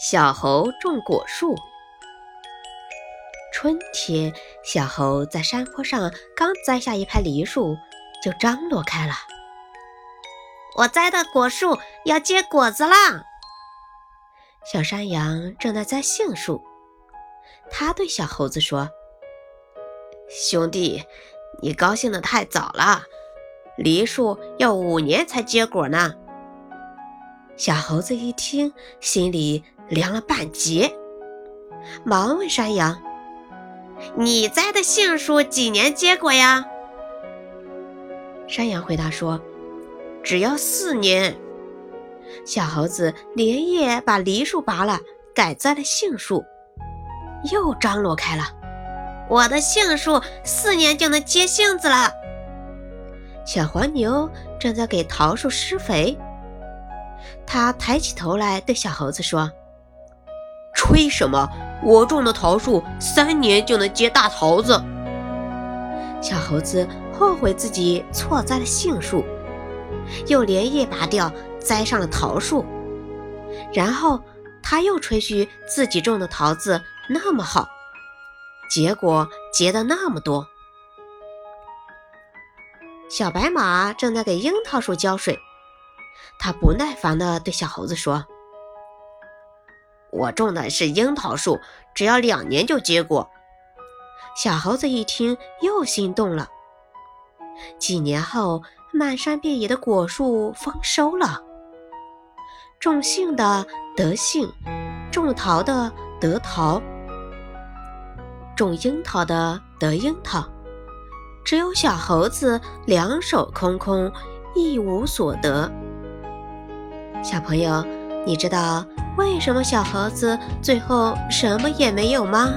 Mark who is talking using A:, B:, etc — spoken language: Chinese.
A: 小猴种果树。春天，小猴在山坡上刚栽下一排梨树，就张罗开了。
B: 我栽的果树要结果子啦！
A: 小山羊正在栽杏树，他对小猴子说：“
C: 兄弟，你高兴的太早了，梨树要五年才结果呢。”
A: 小猴子一听，心里凉了半截，忙问山羊：“
B: 你栽的杏树几年结果呀？”
A: 山羊回答说：“只要四年。”小猴子连夜把梨树拔了，改栽了杏树，又张罗开了：“
B: 我的杏树四年就能结杏子了。”
A: 小黄牛正在给桃树施肥。它抬起头来对小猴子说：“
C: 为什么？我种的桃树三年就能结大桃子。”
A: 小猴子后悔自己错栽了杏树，又连夜拔掉，栽上了桃树。然后他又吹嘘自己种的桃子那么好，结果结的那么多。小白马正在给樱桃树浇水。他不耐烦地对小猴子说：“
C: 我种的是樱桃树，只要两年就结果。”
A: 小猴子一听又心动了。几年后，漫山遍野的果树丰收了。种杏的得杏，种桃的得桃，种樱桃的得樱桃，只有小猴子两手空空，一无所得。小朋友，你知道为什么小猴子最后什么也没有吗？